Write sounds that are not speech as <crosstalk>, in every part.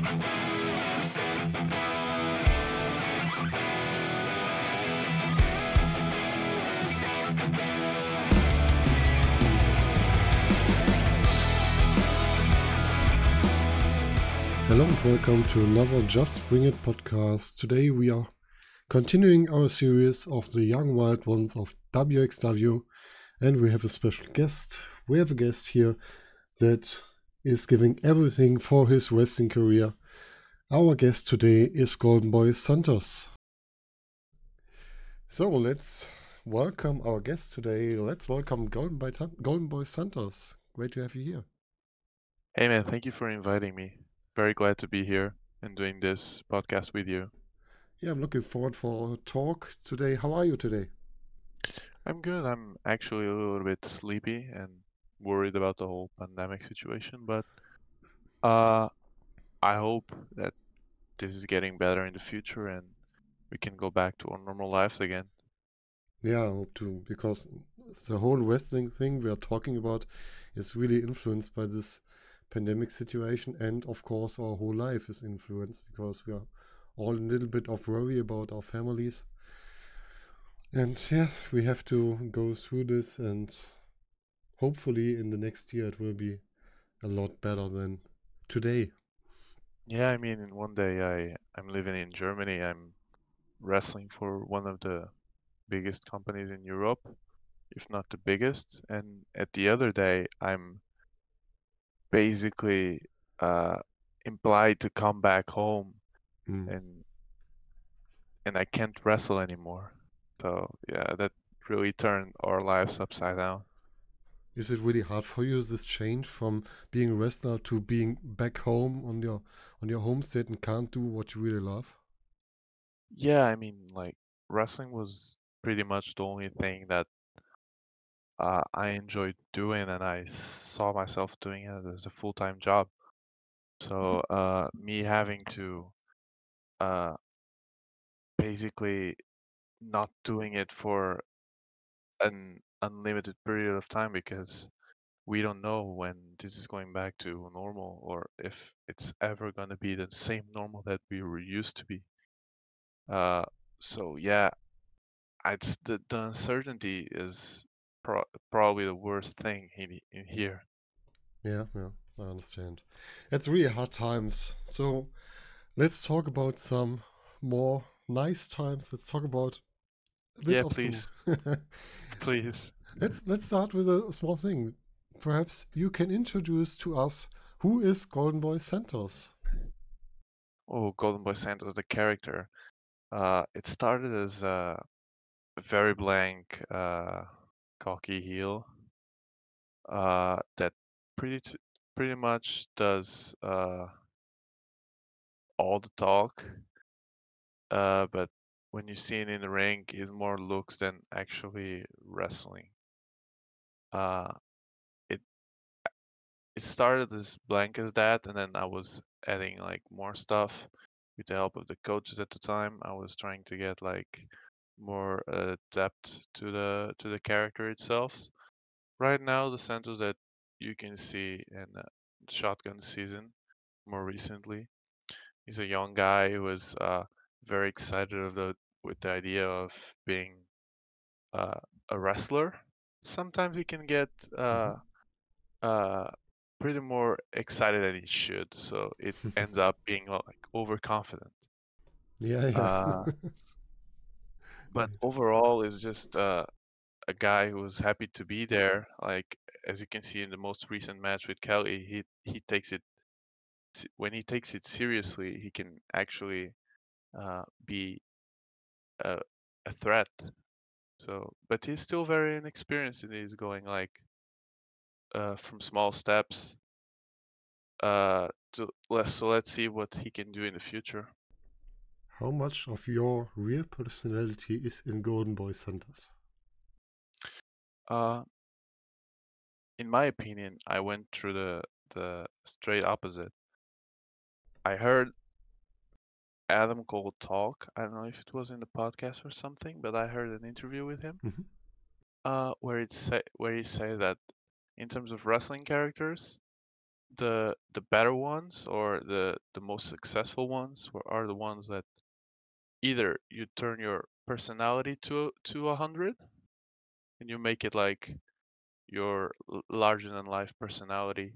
Hello and welcome to another Just Bring It podcast. Today we are continuing our series of the young wild ones of WXW and we have a special guest. We have a guest here that is giving everything for his wrestling career. Our guest today is Golden Boy Santos. So let's welcome our guest today. Let's welcome Golden Boy, Golden Boy Santos. Great to have you here. Hey man, thank you for inviting me very glad to be here and doing this podcast with you. Yeah, I'm looking forward for a talk today. How are you today? I'm good. I'm actually a little bit sleepy and worried about the whole pandemic situation, but uh, I hope that this is getting better in the future and we can go back to our normal lives again. Yeah, I hope too, because the whole wrestling thing we are talking about is really influenced by this pandemic situation and of course our whole life is influenced because we are all a little bit of worry about our families and yes we have to go through this and hopefully in the next year it will be a lot better than today yeah i mean in one day i i'm living in germany i'm wrestling for one of the biggest companies in europe if not the biggest and at the other day i'm basically uh, implied to come back home mm. and and I can't wrestle anymore. So yeah, that really turned our lives upside down. Is it really hard for you this change from being a wrestler to being back home on your on your home state and can't do what you really love? Yeah, I mean like wrestling was pretty much the only thing that uh, I enjoyed doing and I saw myself doing it as a full-time job. So uh, me having to uh, basically not doing it for an unlimited period of time because we don't know when this is going back to normal or if it's ever going to be the same normal that we were used to be. Uh, so yeah, it's the, the uncertainty is pro- probably the worst thing in, in here. Yeah, yeah, I understand. It's really hard times. So let's talk about some more nice times. Let's talk about yeah, please, <laughs> please. Let's let's start with a small thing. Perhaps you can introduce to us who is Golden Boy Santos. Oh, Golden Boy Santos, the character. Uh, it started as a very blank uh, cocky heel uh, that pretty t- pretty much does uh, all the talk, uh, but when you see it in the ring, is more looks than actually wrestling. Uh, it it started as blank as that, and then I was adding like more stuff with the help of the coaches at the time. I was trying to get like more uh, depth to the to the character itself. Right now, the Santos that you can see in uh, Shotgun season more recently, he's a young guy who was very excited of the with the idea of being uh, a wrestler. Sometimes he can get uh, mm-hmm. uh, pretty more excited than he should, so it <laughs> ends up being like overconfident. Yeah, yeah. Uh, <laughs> but overall is just uh, a guy who was happy to be there. Like as you can see in the most recent match with Kelly, he he takes it when he takes it seriously. He can actually uh, be a, a threat. So, but he's still very inexperienced, and he's going like uh, from small steps. Uh, to so let's see what he can do in the future. How much of your real personality is in Golden Boy Santos? Uh, in my opinion, I went through the the straight opposite. I heard Adam Cole talk. I don't know if it was in the podcast or something, but I heard an interview with him, mm-hmm. uh, where it say where he said that in terms of wrestling characters, the the better ones or the the most successful ones are the ones that either you turn your personality to to a hundred and you make it like your larger than life personality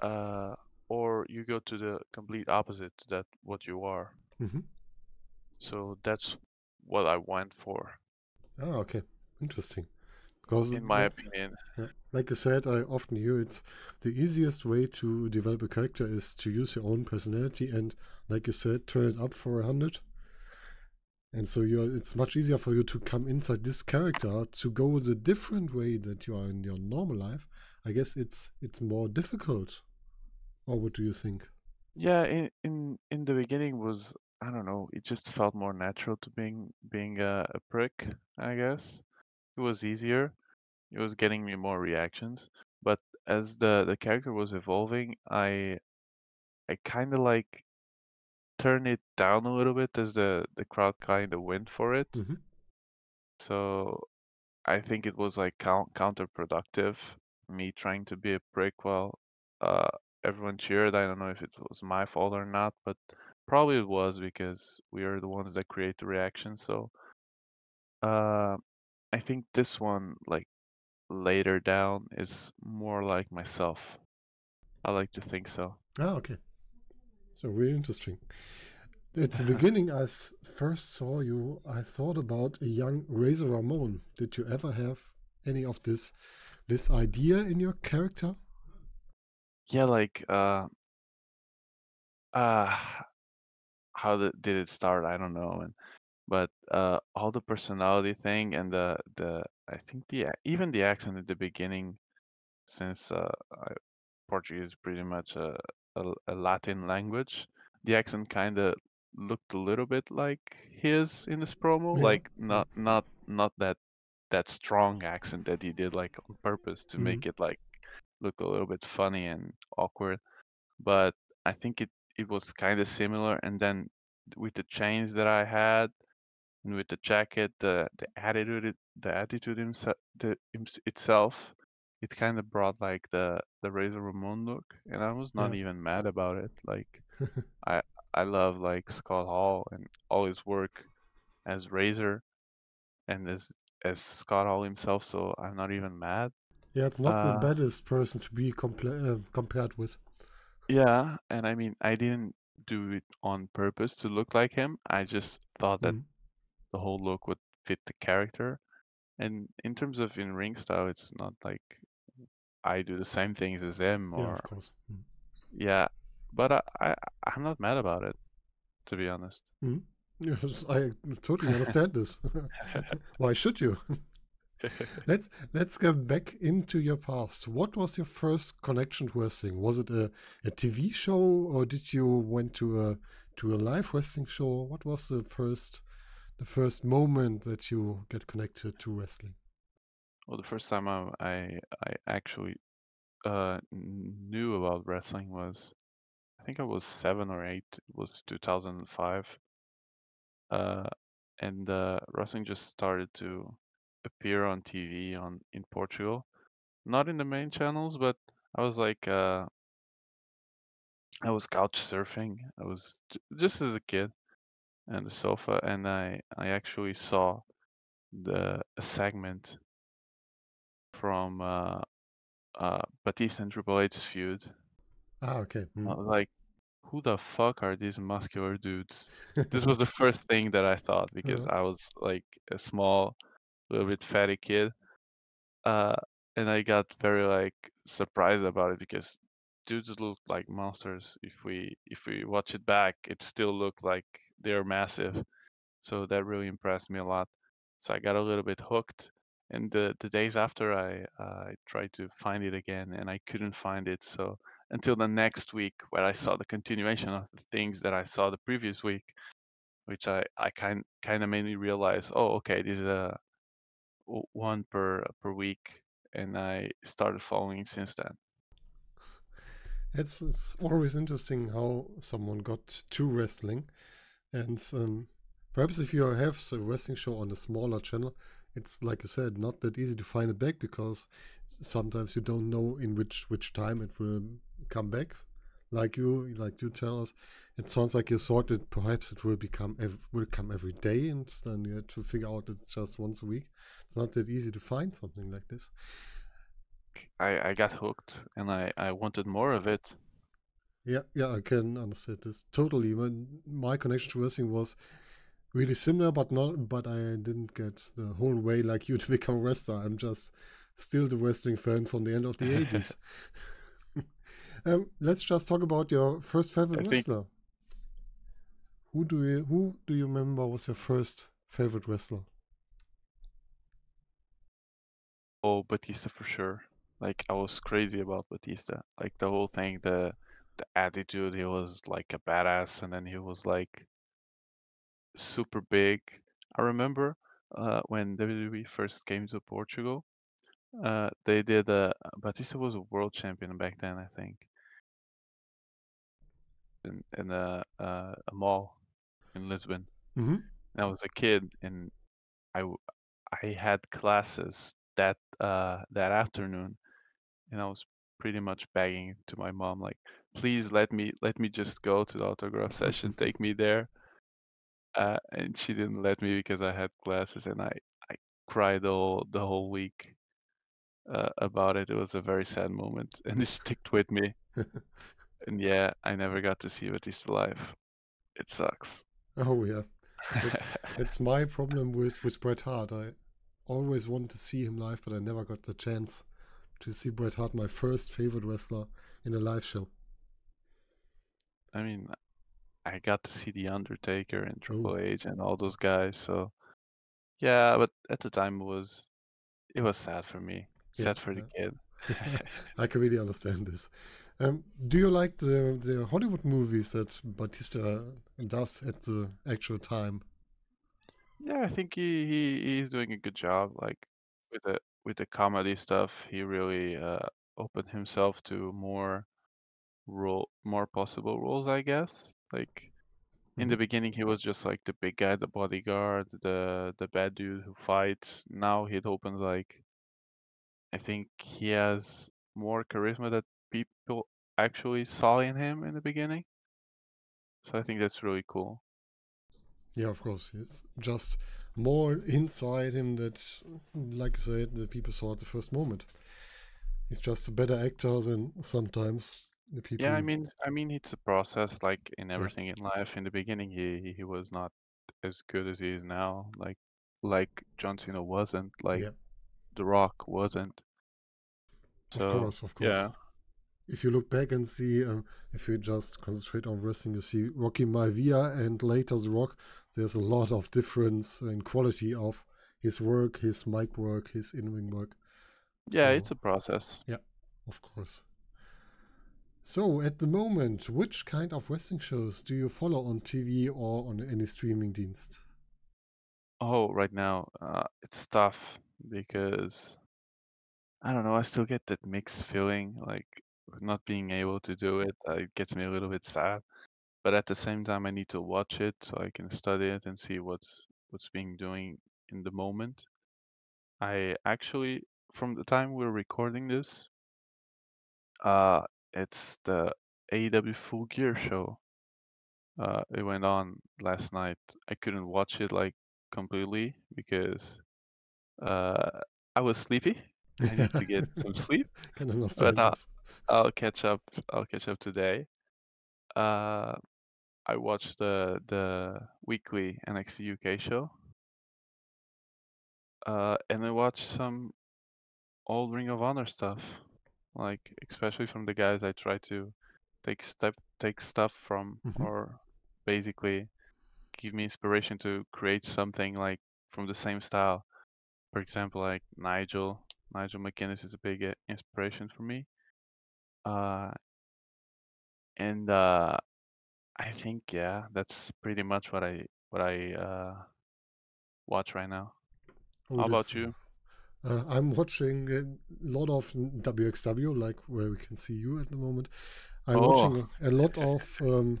uh, or you go to the complete opposite that what you are Mm-hmm. so that's what i went for Ah, okay. Interesting. Because, in my like, opinion like you said, I often hear it's the easiest way to develop a character is to use your own personality and, like you said, turn it up for a hundred. And so you're, it's much easier for you to come inside this character to go the different way that you are in your normal life. I guess it's it's more difficult. Or what do you think? yeah in in in the beginning was i don't know it just felt more natural to being being a, a prick i guess. It was easier. It was getting me more reactions. But as the the character was evolving i i kind of like turned it down a little bit as the the crowd kind of went for it. Hmm so i think it was like count, counterproductive me trying to be a prick while uh everyone cheered i don't know if it was my fault or not but probably it was because we are the ones that create the reaction so uh i think this one like later down is more like myself I like to think so. Ah, okay. So really interesting. At the <laughs> beginning, I first saw you, I thought about a young Razor Ramon. Did you ever have any of this this idea in your character? Yeah, like uh uh how the, did it start? I don't know. And but uh all the personality thing and the the I think the a- even the accent at the beginning since uh I, Portuguese is pretty much a, a a Latin language, the accent kind of looked a little bit like his in this promo, Yeah. like not not not that that strong accent that he did like on purpose to Mhm. make it like look a little bit funny and awkward. But I think it it was kind of similar. And then with the chains that I had and with the jacket, the the attitude, it, the attitude himself, the hims- itself, it kind of brought like the the Razor Ramon look, and I was not Yeah. even mad about it. Like <laughs> I I love like Scott Hall and all his work as Razor and as as Scott Hall himself, so I'm not even mad. Yeah, it's not the Uh, baddest person to be compla- uh, compared with. yeah, and I mean I didn't do it on purpose to look like him. I just thought that Mhm. the whole look would fit the character. And in terms of in ring style, it's not like I do the same things as him Yeah, or of course. Mhm. yeah, but I, I I'm not mad about it, to be honest. Mhm. <laughs> Yes, I totally understand this. <laughs> <laughs> Why should you? <laughs> Let's let's get back into your past. What was your first connection to wrestling? Was it a, a TV show or did you went to a to a live wrestling show? What was the first the first moment that you get connected to wrestling? Well, the first time I I, I actually uh knew about wrestling was I think I was seven or eight. It was 2005. Uh, and uh, wrestling just started to appear on TV on in Portugal. Not in the main channels, but I was like uh, I was couch surfing. I was j- just as a kid on the sofa, and I I actually saw the a segment from uh, uh, Batista and Triple H's feud. Ah, okay. I Mm. was like, who the fuck are these muscular dudes? This was the first thing that I thought <laughs> because Uh, I was like a small, little bit fatty kid. Uh, and I got very like surprised about it because dudes look like monsters. If we if we watch it back, it still looked like they're massive. So that really impressed me a lot. So I got a little bit hooked. And the the days after, I uh, I tried to find it again, and I couldn't find it. So until the next week, where I saw the continuation of the things that I saw the previous week, which I I kind kind of made me realize, oh, okay, this is a one per per week, and I started following since then. it's it's always interesting how someone got to wrestling, and um, perhaps if you have a wrestling show on a smaller channel, it's like you said, not that easy to find it back because sometimes you don't know in which which time it will come back, like you like you tell us. It sounds like you thought that perhaps it will become ev- will come every day, and then you had to figure out it's just once a week. It's not that easy to find something like this. I, I got hooked and I, I wanted more of it. Yeah, yeah, I can understand this totally. When my connection to wrestling was really similar, but not, but I didn't get the whole way like you to <laughs> become a wrestler. I'm just still the wrestling fan from the end of the <laughs> 80s. Um, let's just talk about your first favorite I think- wrestler. Who do you who do you remember was your first favorite wrestler? Oh, Batista for sure. Like I was crazy about Batista. Like the whole thing, the the attitude, he was like a badass and then he was like super big. I remember uh, when WWE first came to Portugal, uh, they did uh, Batista was a world champion back then, I think. In in a uh, a mall in Lisbon. Mm-hmm. And I was a kid and I I had classes that uh that afternoon and I was pretty much begging to my mom like please let me let me just go to the autograph session <laughs> take me there uh and she didn't let me because I had classes and I I cried the whole the whole week uh, about it it was a very sad moment and it <laughs> sticked with me <laughs> and yeah I never got to see Batista live it sucks Oh yeah, It's- <laughs> it's my problem with with Bret Hart. I always wanted to see him live, but I never got the chance to see Bret Hart, my first favorite wrestler, in a live show. I mean, I got to see The Undertaker and Triple Oh. H and all those guys. So, yeah, but at the time it was it was sad for me, Yeah, sad for the yeah. kid. <laughs> I can really understand this. Um, do you like the the Hollywood movies that Batista does at the actual time? yeah, I think he, he he's doing a good job. Like with the with the comedy stuff, he really uh, opened himself to more role, more possible roles, I guess. Like in the Mhm. beginning, he was just like the big guy, the bodyguard, the the bad dude who fights. Now he opens like I think he has more charisma that people actually saw in him in the beginning. So I think that's really cool. Yeah, of course. It's just more inside him that, like I said, the people saw at the first moment. He's just a better actor than sometimes the people. Yeah, I mean, I mean, it's a process. Like in everything in life, in the beginning, he he was not as good as he is now. Like like John Cena wasn't. Like yeah, The Rock wasn't. of course, of course. yeah, If you look back and see, um, if you just concentrate on wrestling, you see Rocky Maivia and later The Rock. There's a lot of difference in quality of his work, his mic work, his in-ring work. yeah, So- it's a process. Yeah, of course. So, at the moment, which kind of wrestling shows do you follow on TV or on any streaming dienst? Oh, right now, uh, it's tough because I don't know. I still get that mixed feeling, like not being able to do it. Uh, it gets me a little bit sad, but at the same time, I need to watch it so I can study it and see what's what's being doing in the moment. I actually, from the time we're recording this, uh, it's the AEW Full Gear show. Uh, it went on last night. I couldn't watch it like completely because uh, I was sleepy. I need to get <laughs> some sleep. Can understand uh, this. I'll catch up. I'll catch up today. Uh, I watched the the weekly NXT UK show. Uh, and I watched some old Ring of Honor stuff, like especially from the guys I try to take step take stuff from, Mhm. or basically give me inspiration to create something like from the same style. For example, like Nigel. Nigel McGuinness is a big uh, inspiration for me. Uh, and uh, I think yeah, that's pretty much what I what I uh, watch right now. Oh, How about you? Uh, I'm watching a lot of WXW, like where we can see you at the moment. I'm Oh. watching a lot of um,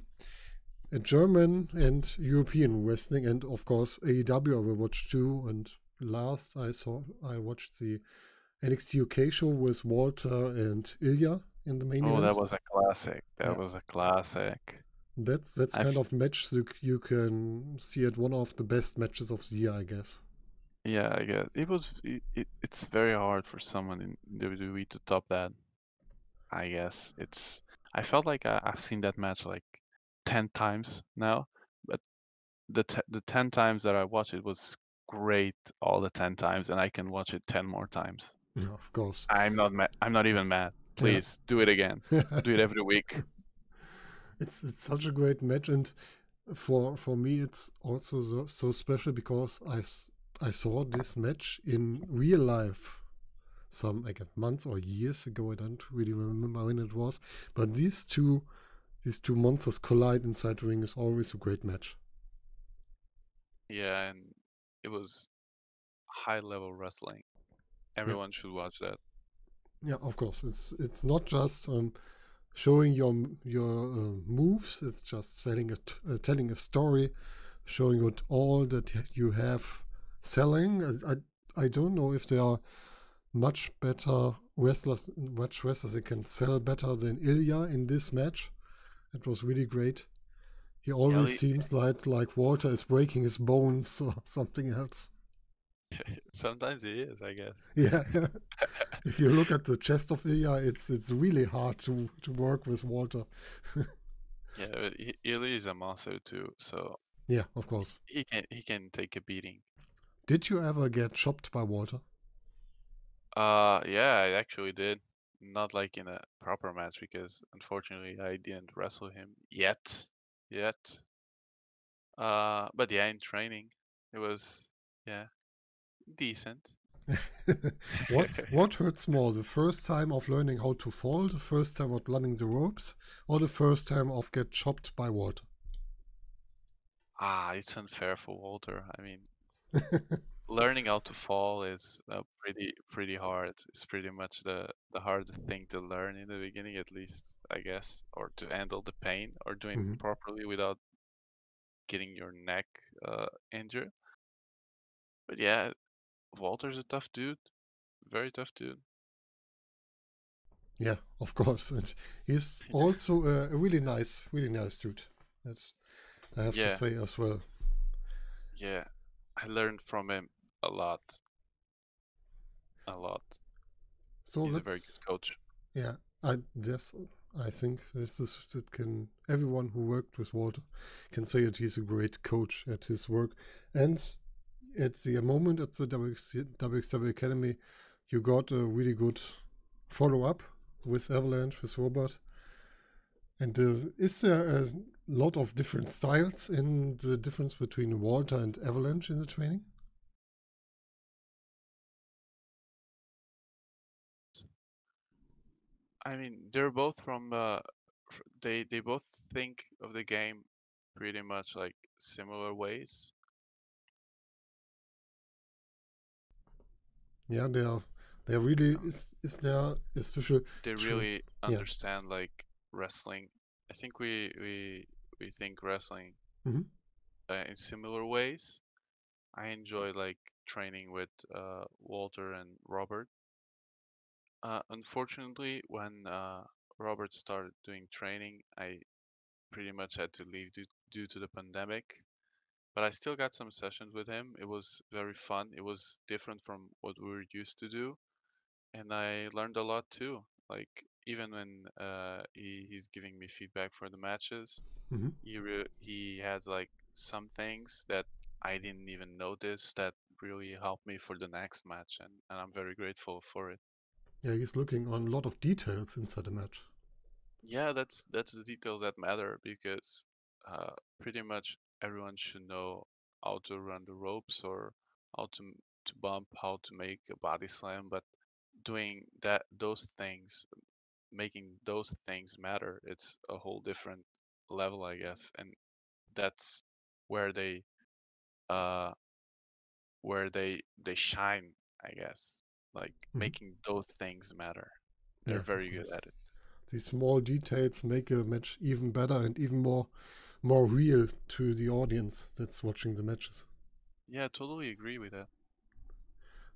uh, German and European wrestling, and of course AEW. I will watch too. And last I saw, I watched the NXT UK show with Walter and Ilya in the main Oh, event. that was a classic. That Yeah. was a classic. That's that's I kind of match you, you can see at one of the best matches of the year, I guess. Yeah, I guess it was. It, it, it's very hard for someone in WWE to top that. I guess it's. I felt like I, I've seen that match like ten times now, but the te- the ten times that I watched it was great all the ten times, and I can watch it ten more times. Yeah, of course. I'm not mad. I'm not even mad. Please do it again. <laughs> Do it every week. it's it's such a great match, and for for me, it's also so, so special because I I saw this match in real life some like months or years ago. I don't really remember when it was, but these two these two monsters collide inside the ring is always a great match. Yeah, and it was high level wrestling. Everyone should watch that. Yeah, of course. It's it's not just um, showing your your uh, moves. It's just telling a uh, telling a story, showing what all that you have selling. I, I I don't know if there are much better wrestlers, much wrestlers that can sell better than Ilya in this match. It was really great. He always Ilya- seems like like Walter is breaking his bones <laughs> or something else. <laughs> Sometimes it is, I guess. <laughs> Yeah. <laughs> if you look at the chest of Ilya, it's it's really hard to to work with Walter. Yeah, but Ilya is a monster too, so Yeah, of course. he can he can take a beating. Did you ever get chopped by Walter? Uh, yeah, I actually did. Not like in a proper match because unfortunately I didn't wrestle him yet, yet. Uh, but yeah, in training, it was yeah decent. <laughs> what what hurts more, the first time of learning how to fall, the first time of learning the ropes, or the first time of get chopped by Walter? Ah, it's unfair for Walter. I mean, <laughs> learning how to fall is uh, pretty pretty hard. It's pretty much the the hardest thing to learn in the beginning, at least I guess, or to handle the pain or doing it Mhm. properly without getting your neck uh, injured. But yeah, Walter's a tough dude, very tough dude. yeah, <laughs> of course. And he's <laughs> also a, really nice, really nice dude. That's I have Yeah. to say as well. Yeah, I learned from him a lot, a lot. So He's a very good coach. Yeah, I yes, I think this is that can everyone who worked with Walter can say that he's a great coach at his work. And at the moment at the WXW Academy, you got a really good follow up with Avalanche with Robert. And uh, is there a lot of different styles in the difference between Walter and Avalanche in the training? I mean, they're both from uh, they they both think of the game pretty much like similar ways. Yeah, they are. They really is is there a special They really Yeah. understand like wrestling. I think we we we think wrestling Mhm. uh, in similar ways. I enjoy like training with uh, Walter and Robert. Uh, unfortunately, when uh, Robert started doing training, I pretty much had to leave due, due to the pandemic. But I still got some sessions with him. It was very fun. It was different from what we were used to do, and I learned a lot too. Like even when uh, he, he's giving me feedback for the matches, Mhm. he re- he had like some things that I didn't even notice that really helped me for the next match, and, and I'm very grateful for it. Yeah, he's looking on a lot of details inside the match. Yeah, that's that's the details that matter because uh, pretty much everyone should know how to run the ropes or how to to bump, how to make a body slam, but doing that those things, making those things matter, it's a whole different level, I guess, and that's where they uh where they they shine, I guess, like Mhm. making those things matter. They're Yeah, very good at it. These small details make a match even better and even more more real to the audience that's watching the matches. Yeah, totally agree with that.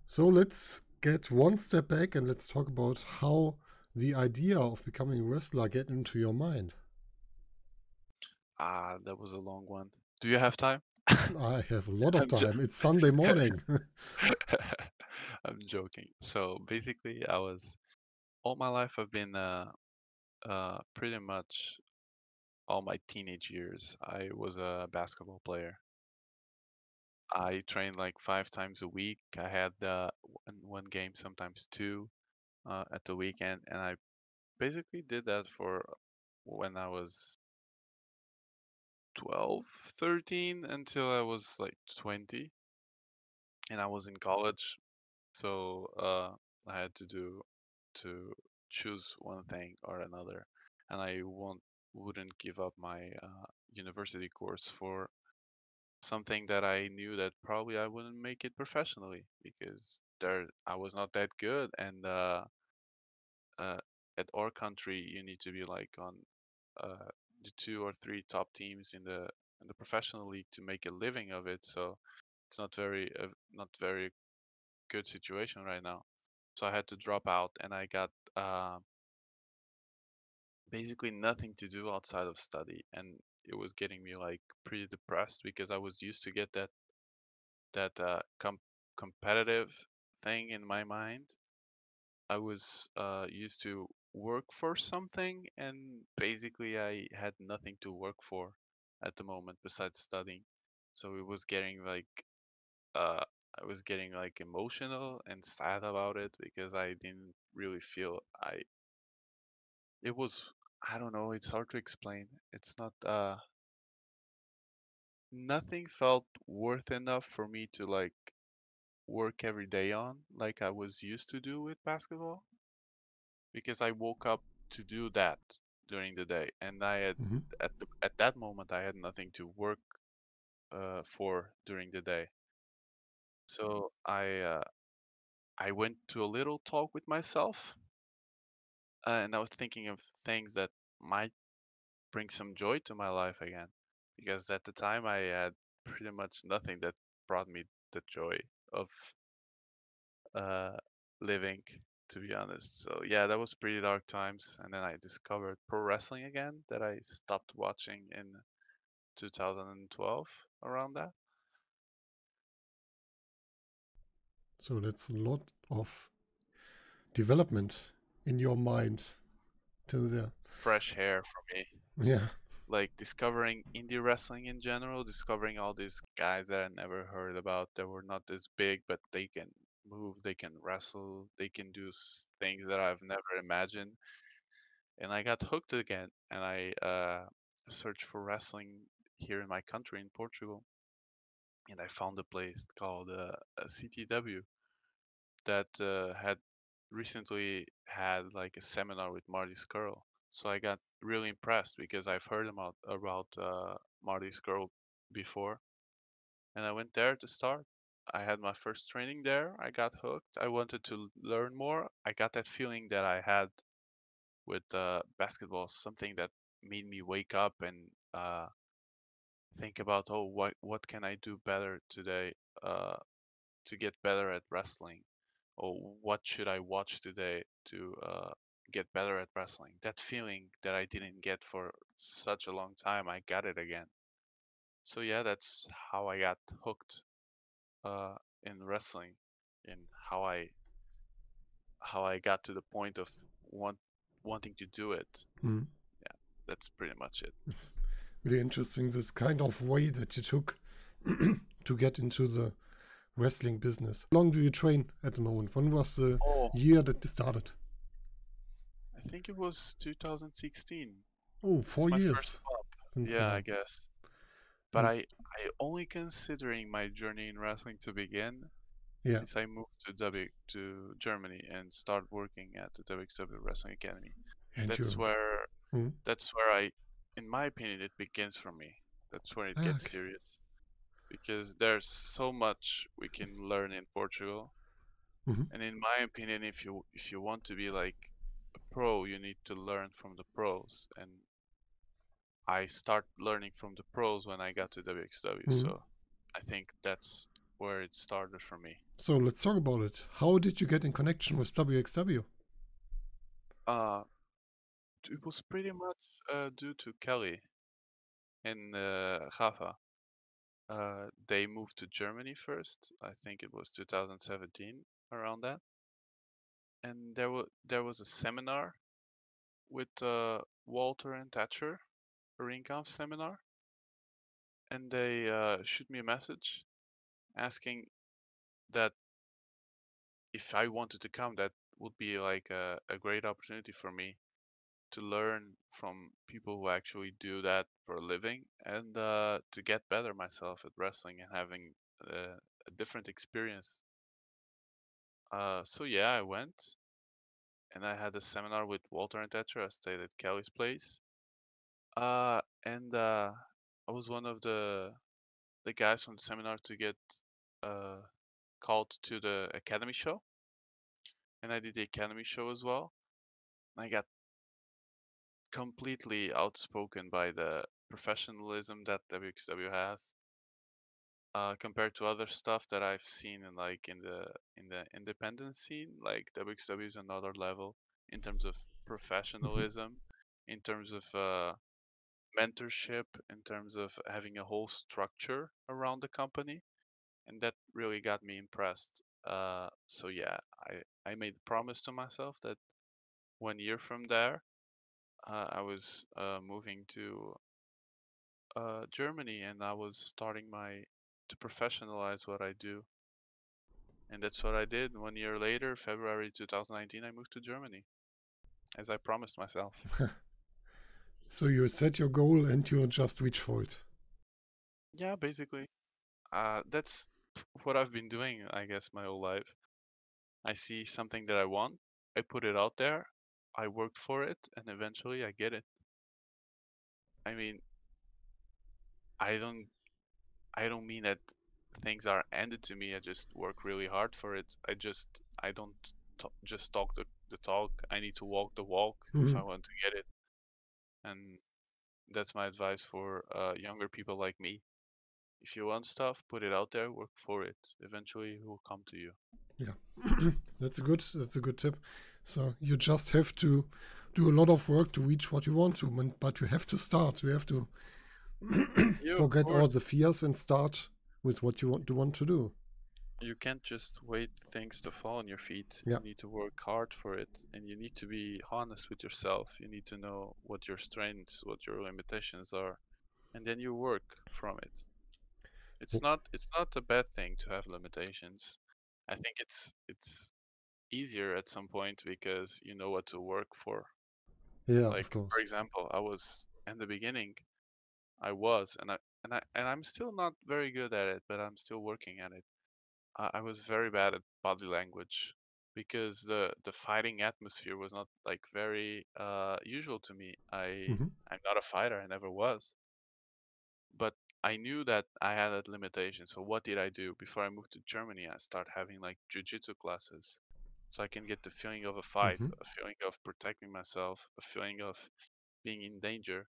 So let's get one step back and let's talk about how the idea of becoming a wrestler get into your mind? Ah, that was a long one. Do you have time? <laughs> I have a lot of time. It's Sunday morning. <laughs> I'm joking. So basically, I was all my life I've been uh, uh, pretty much all my teenage years. I was a basketball player. I trained like five times a week. I had uh, one, one game, sometimes two, uh, at the weekend, and I basically did that for when I was 12, 13 until I was like 20, and I was in college. So uh, I had to do to choose one thing or another, and I won't wouldn't give up my uh, university course for something that I knew that probably I wouldn't make it professionally because there I was not that good, and uh, uh, at our country you need to be like on uh, the two or three top teams in the in the professional league to make a living of it. So it's not very uh, not very good situation right now. So I had to drop out, and I got uh, basically nothing to do outside of study, and it was getting me like pretty depressed because I was used to get that that uh, com- competitive thing in my mind. I was uh, used to work for something, and basically I had nothing to work for at the moment besides studying. So it was getting like uh, I was getting like emotional and sad about it because I didn't really feel I. It was I don't know. It's hard to explain. It's not uh nothing felt worth enough for me to like work every day on like I was used to do with basketball because I woke up to do that during the day and I had hmm at the, at that moment I had nothing to work uh, for during the day. So I uh, I went to a little talk with myself uh, and I was thinking of things that might bring some joy to my life again because at the time I had pretty much nothing that brought me the joy of uh, living, to be honest. So yeah, that was pretty dark times. And then I discovered pro wrestling again that I stopped watching in 2012 around that. So that's a lot of development in your mind to the Fresh hair for me. Yeah. Like discovering indie wrestling in general, discovering all these guys that I never heard about that were not this big, but they can move, they can wrestle, they can do things that I've never imagined. And I got hooked again, and I uh, searched for wrestling here in my country in Portugal, and I found a place called uh, a CTW that uh, had recently had like a seminar with Marty Scurll. So I got really impressed because I've heard about about uh, Marty Scurll before, and I went there to start. I had my first training there. I got hooked. I wanted to learn more. I got that feeling that I had with uh, basketball, something that made me wake up and uh, think about, oh, what what can I do better today uh, to get better at wrestling? Or what should I watch today to uh, get better at wrestling? That feeling that I didn't get for such a long time, I got it again. So yeah, that's how I got hooked uh, in wrestling, and how I how I got to the point of want wanting to do it. Mm. That's pretty much it. It's really interesting this kind of way that you took <clears throat> to get into the wrestling business. How long do you train at the moment? When was the Oh, year that you started? I think it was 2016. Oh, four years. Yeah, I guess. But And I, I only considering my journey in wrestling to begin yeah, since I moved to W to Germany and started working at the WXW Wrestling Academy. and That's you. where Mm. that's where I, in my opinion, it begins for me. That's where it Ah, gets okay. serious because there's so much we can learn in Portugal. hmm And in my opinion, if you if you want to be like a pro, you need to learn from the pros. And I start learning from the pros when I got to WXW. hmm So I think that's where it started for me. So let's talk about it. How did you get in connection with WXW? Uh, it was pretty much uh, due to Kelly and uh, Rafa. Uh, they moved to Germany first. I think it was 2017 around that. And there was there was a seminar with uh, Walter and Thatcher, a Ringkampf seminar, and they uh, shoot me a message asking that if I wanted to come, that would be like a, a great opportunity for me to learn from people who actually do that for a living and uh, to get better myself at wrestling and having uh, a different experience. Uh, so yeah, I went and I had a seminar with Walter and Thatcher. I stayed at Kelly's place, uh, and uh, I was one of the the guys from the seminar to get uh, called to the academy show, and I did the academy show as well. I got completely outspoken by the professionalism that WXW has uh, compared to other stuff that I've seen in like in the in the independent scene. Like WXW is another level in terms of professionalism, in terms of uh, mentorship, in terms of having a whole structure around the company, and that really got me impressed. Uh, so yeah, I I made a promise to myself that one year from there, uh, I was uh, moving to uh, Germany and I was starting my to professionalize what I do. And that's what I did. One year later, February 2019, I moved to Germany, as I promised myself. <laughs> so you set your goal and you just reach for it. Yeah, basically. Uh, that's what I've been doing, I guess, my whole life. I see something that I want, I put it out there, I worked for it, and eventually I get it. I mean, I don't I don't mean that things are handed to me. I just work really hard for it. I just I don't t- just talk the, the talk. I need to walk the walk mm-hmm. if I want to get it. And that's my advice for uh, younger people like me. If you want stuff, put it out there, work for it. Eventually, it will come to you. Yeah, <clears throat> that's a good. That's a good tip. So you just have to do a lot of work to reach what you want to, but you have to start. You have to <coughs> forget all the fears and start with what you want to want to do. You can't just wait things to fall on your feet. Yeah. You need to work hard for it and you need to be honest with yourself. You need to know what your strengths, what your limitations are, and then you work from it. It's not it's not a bad thing to have limitations. I think it's it's easier at some point because you know what to work for. Yeah, like of course. for example, I was in the beginning I was, and I and I and I'm still not very good at it, but I'm still working at it. I, I was very bad at body language because the the fighting atmosphere was not like very uh, usual to me. I hmm I'm not a fighter. I never was, but I knew that I had that limitation. So what did I do before I moved to Germany? I start having like jujitsu classes, so I can get the feeling of a fight, hmm a feeling of protecting myself, a feeling of being in danger,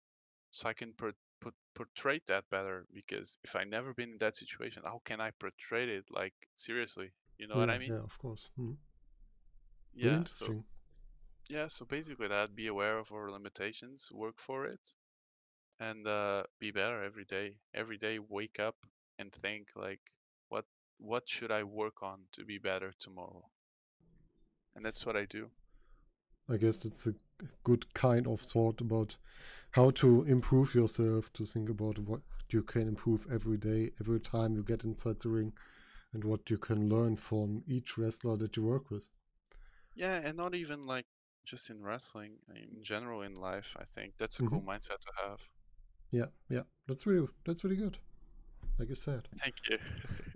so I can per- put, portray that better because if I never been in that situation, how can I portray it like seriously? You know Yeah, what I mean? yeah, of course. Mhm. Yeah. So yeah. So basically, that be aware of our limitations, work for it, and uh, be better every day. Every day, wake up and think like, what what should I work on to be better tomorrow? And that's what I do. I guess it's a good kind of thought about how to improve yourself, to think about what you can improve every day, every time you get inside the ring, and what you can learn from each wrestler that you work with. Yeah, and not even like just in wrestling, in general in life. I think that's a Mhm. cool mindset to have. Yeah, yeah, that's really that's really good. Like you said. Thank you. <laughs>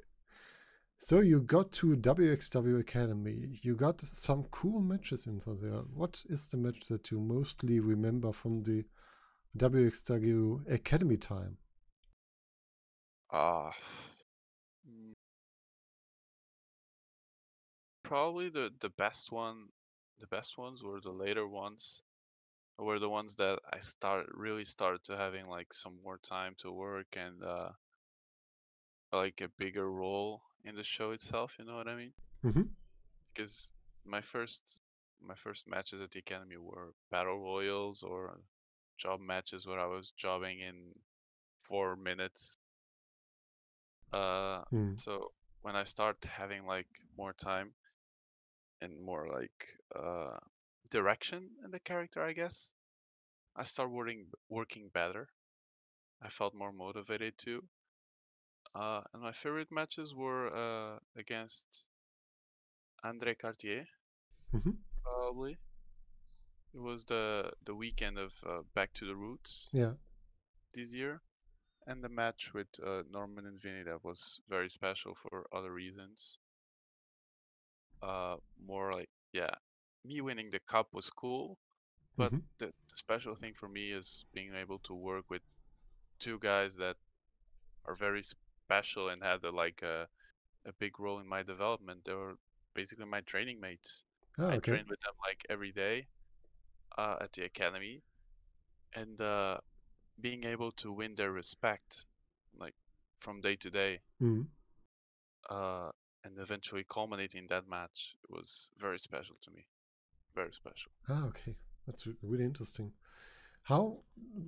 So you got to WXW Academy. You got some cool matches into there. What is the match that you mostly remember from the WXW Academy time? Ah, mm, probably the the best one, the best ones were the later ones, were the ones that I started really started to having like some more time to work and uh like a bigger role in the show itself. You know what I mean? Mm-hmm. Because my first my first matches at the academy were battle royals or job matches where I was jobbing in four minutes. Uh, Hmm. so when I start having like more time and more like uh, direction in the character, I guess, I start working working better. I felt more motivated too. Uh, and my favorite matches were uh, against Andre Cartier, Mhm. probably. It was the the weekend of uh, Back to the Roots Yeah. this year, and the match with uh, Norman and Vinny that was very special for other reasons. Uh, more like yeah, me winning the cup was cool, but Mhm. the, the special thing for me is being able to work with two guys that are very special and had a, like a a big role in my development. They were basically my training mates. Ah, I trained with them like every day uh, at the academy, and uh, being able to win their respect, like from day to day, Mhm. uh, and eventually culminating that match was very special to me. Very special. Ah, okay. That's really interesting. How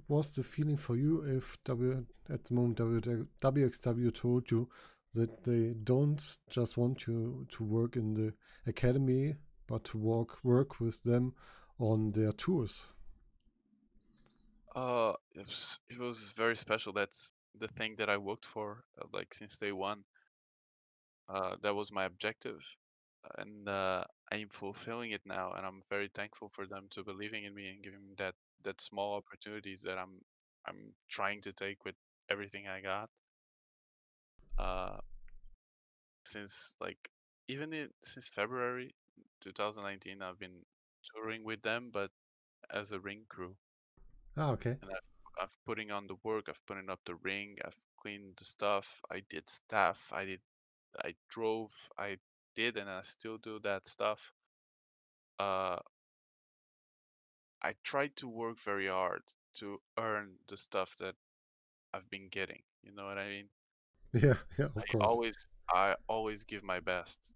was the feeling for you if W at the moment W- WXW told you that they don't just want you to work in the academy, but to work work with them on their tours? Uh, it was it was very special. That's the thing that I worked for, uh, like since day one. Uh, that was my objective, and uh, I'm fulfilling it now. And I'm very thankful for them to believing in me and giving me that that small opportunities that I'm I'm trying to take with everything I got. Uh, since like even in, since February 2019, I've been touring with them, but as a ring crew. Ah, okay. and I've, I've putting on the work. I've putting up the ring. I've cleaned the stuff. I did staff. I did. I drove. I did, and I still do that stuff. Uh, I tried to work very hard to earn the stuff that I've been getting. You know what I mean? <laughs> Yeah, yeah, of I course. always, I always give my best,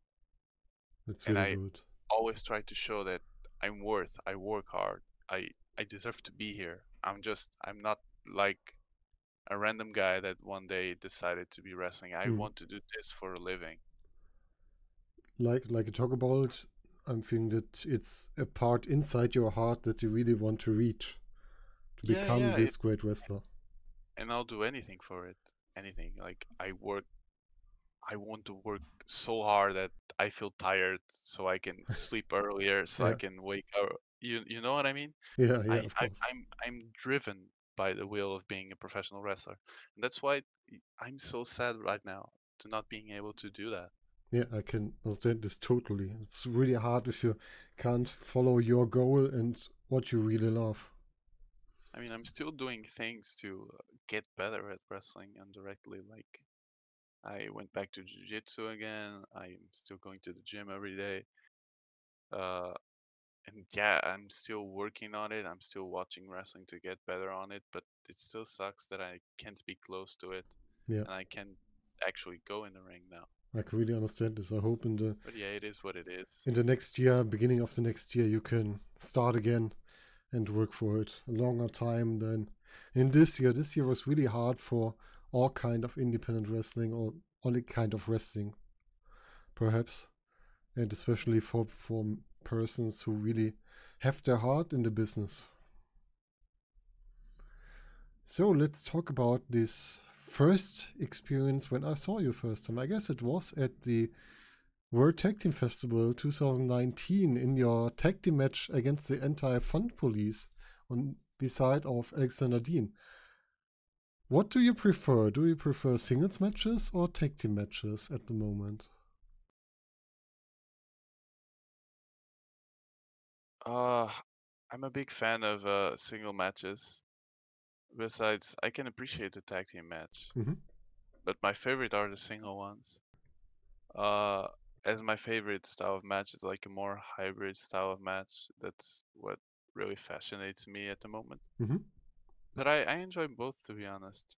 It's and really I good. always try to show that I'm worth. I work hard. I I deserve to be here. I'm just. I'm not like a random guy that one day decided to be wrestling. I Mm. want to do this for a living. Like like you talk about, I'm feeling that it's a part inside your heart that you really want to reach to Yeah, become yeah, this it, great wrestler. and I'll do anything for it. Anything. Like I work I want to work so hard that I feel tired so I can sleep earlier so I can wake up. You you know what I mean? yeah, yeah, I, of I course. I'm I'm driven by the will of being a professional wrestler. And that's why I'm so sad right now to not being able to do that. Yeah, I can understand this totally. It's really hard if you can't follow your goal and what you really love. I mean, I'm still doing things to uh, get better at wrestling indirectly. Like, I went back to jiu-jitsu again. I'm still going to the gym every day. Uh, and yeah, I'm still working on it. I'm still watching wrestling to get better on it, but it still sucks that I can't be close to it Yeah, and I can't actually go in the ring now. I can really understand this. I hope in the But yeah, it is what it is. in the next year, beginning of the next year, you can start again and work for it a longer time than in this year. This year was really hard for all kind of independent wrestling or only kind of wrestling, perhaps, and especially for for persons who really have their heart in the business. So let's talk about this first experience when I saw you first time. I guess it was at the World Tag Team Festival 2019 in your tag team match against the Anti-Fun Police on beside of Alexander Dean. What do you prefer? Do you prefer singles matches or tag team matches at the moment? Uh, I'm a big fan of uh, single matches. Besides, I can appreciate the tag team match, Mhm. but my favorite are the single ones. Uh, as my favorite style of match is like a more hybrid style of match. That's what really fascinates me at the moment. Mhm. But I, I enjoy both, to be honest.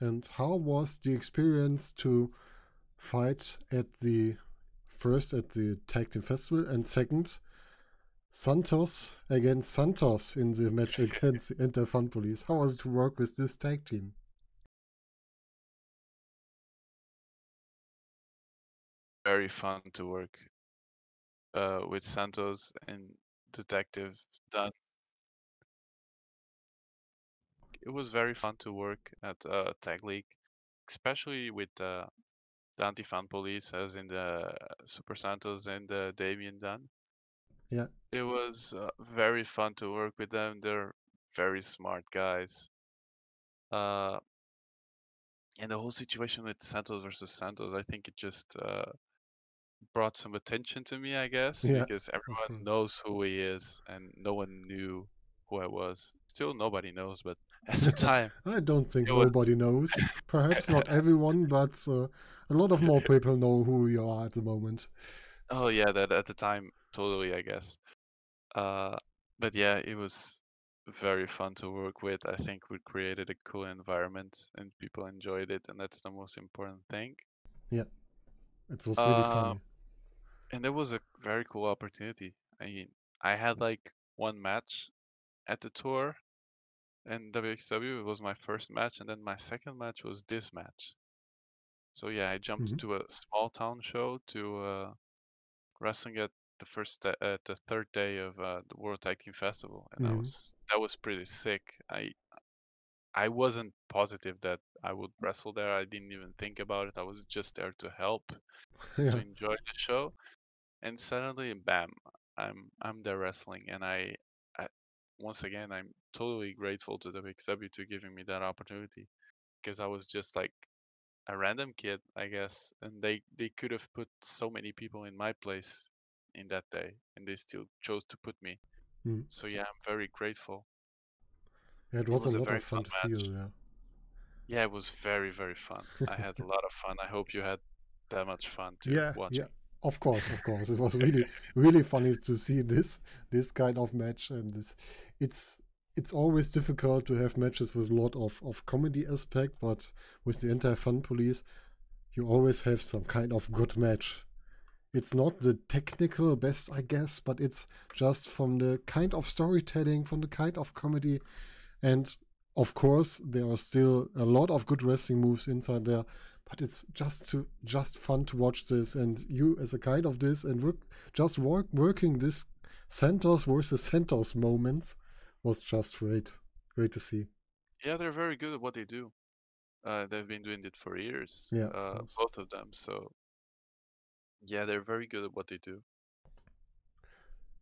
And how was the experience to fight at the first at the tag team festival and second Santos against Santos in the match <laughs> against the Anti-Fun Police. How was it to work with this tag team? Very fun to work uh, with Santos and Detective Dunn. It was very fun to work at uh, Tag League, especially with uh, the Anti-Fun Police, as in the Super Santos and the Damian Dunne. Yeah. It was uh, very fun to work with them. They're very smart guys. Uh, and the whole situation with Santos versus Santos, I think it just uh, brought some attention to me, I guess, Yeah, because everyone knows who he is, and no one knew who I was. Still, nobody knows, but <laughs> at the time, <laughs> I don't think it was- nobody knows. <laughs> Perhaps not everyone, but uh, a lot of more people know who you are at the moment. oh yeah, that at the time, totally, I guess. Uh, but yeah, it was very fun to work with. I think we created a cool environment, and people enjoyed it, and that's the most important thing. Yeah, it was really Uh, funny. and it was a very cool opportunity. I mean, I had like one match at the tour and WXW. It was my first match, and then my second match was this match. So yeah, I jumped Mhm. to a small town show to uh, wrestling at the first da- at the third day of uh, the World Tag Team Festival, and I Mhm. was that was pretty sick. I I wasn't positive that I would wrestle there. I didn't even think about it. I was just there to help <laughs> to enjoy the show and suddenly bam i'm i'm there wrestling and I, I once again i'm totally grateful to the wxw to giving me that opportunity because i was just like a random kid i guess and they they could have put so many people in my place in that day and they still chose to put me Mm. so yeah i'm very grateful Yeah, it It was, was a a lot very of fun fun to see you there. yeah it was very very fun i had a lot of fun i hope you had that much fun too yeah, watching yeah. Of course, of course. It was <laughs> really, really funny to see this this kind of match, and this. It's it's always difficult to have matches with a lot of of comedy aspect, but with the anti fun police, you always have some kind of good match. It's not the technical best, I guess, but it's just from the kind of storytelling, from the kind of comedy, and of course there are still a lot of good wrestling moves inside there but it's just to just fun to watch this and you as a kind of this and work just work working this Santos versus Santos moments was just great great to see Yeah, they're very good at what they do. Uh, they've been doing it for years, Yeah, of uh, both of them. So, yeah, they're very good at what they do.